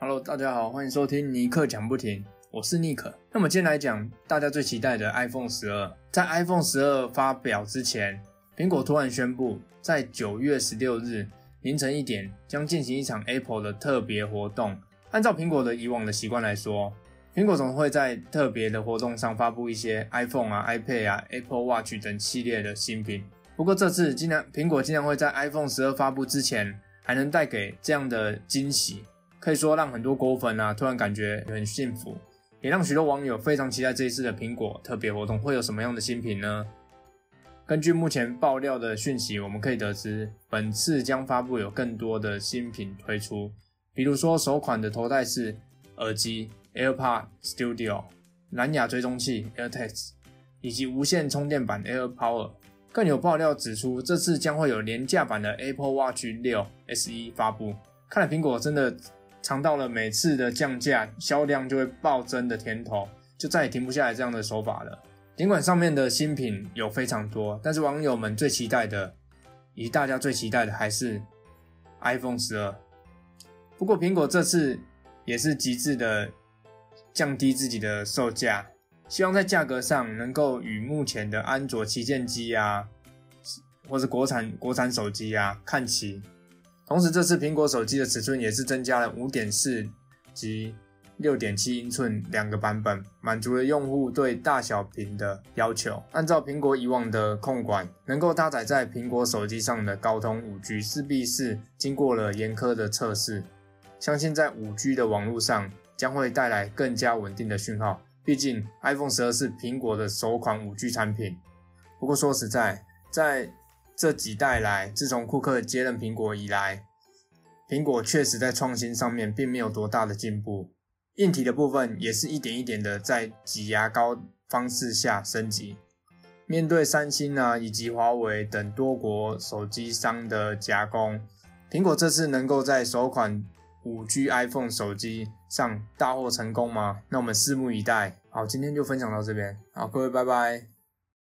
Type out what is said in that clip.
Hello，大家好，欢迎收听尼克讲不停，我是尼克。那么今天来讲大家最期待的 iPhone 十二。在 iPhone 十二发表之前，苹果突然宣布，在九月十六日凌晨一点将进行一场 Apple 的特别活动。按照苹果的以往的习惯来说，苹果总会在特别的活动上发布一些 iPhone 啊、iPad 啊、Apple Watch 等系列的新品。不过这次竟然苹果竟然会在 iPhone 十二发布之前，还能带给这样的惊喜。可以说让很多果粉啊突然感觉很幸福，也让许多网友非常期待这一次的苹果特别活动会有什么样的新品呢？根据目前爆料的讯息，我们可以得知，本次将发布有更多的新品推出，比如说首款的头戴式耳机 AirPod Studio、蓝牙追踪器 AirTags 以及无线充电板 AirPower。更有爆料指出，这次将会有廉价版的 Apple Watch 六 SE 发布。看来苹果真的。尝到了每次的降价销量就会暴增的甜头，就再也停不下来这样的手法了。尽管上面的新品有非常多，但是网友们最期待的，以及大家最期待的还是 iPhone 十二。不过苹果这次也是极致的降低自己的售价，希望在价格上能够与目前的安卓旗舰机啊，或是国产国产手机啊看齐。同时，这次苹果手机的尺寸也是增加了五点四及六点七英寸两个版本，满足了用户对大小屏的要求。按照苹果以往的控管，能够搭载在苹果手机上的高通五 G，势必是经过了严苛的测试。相信在五 G 的网络上将会带来更加稳定的讯号。毕竟 iPhone 十二是苹果的首款五 G 产品。不过说实在，在这几代来，自从库克接任苹果以来，苹果确实在创新上面并没有多大的进步，硬体的部分也是一点一点的在挤牙膏方式下升级。面对三星啊以及华为等多国手机商的夹攻，苹果这次能够在首款五 G iPhone 手机上大获成功吗？那我们拭目以待。好，今天就分享到这边，好，各位拜拜。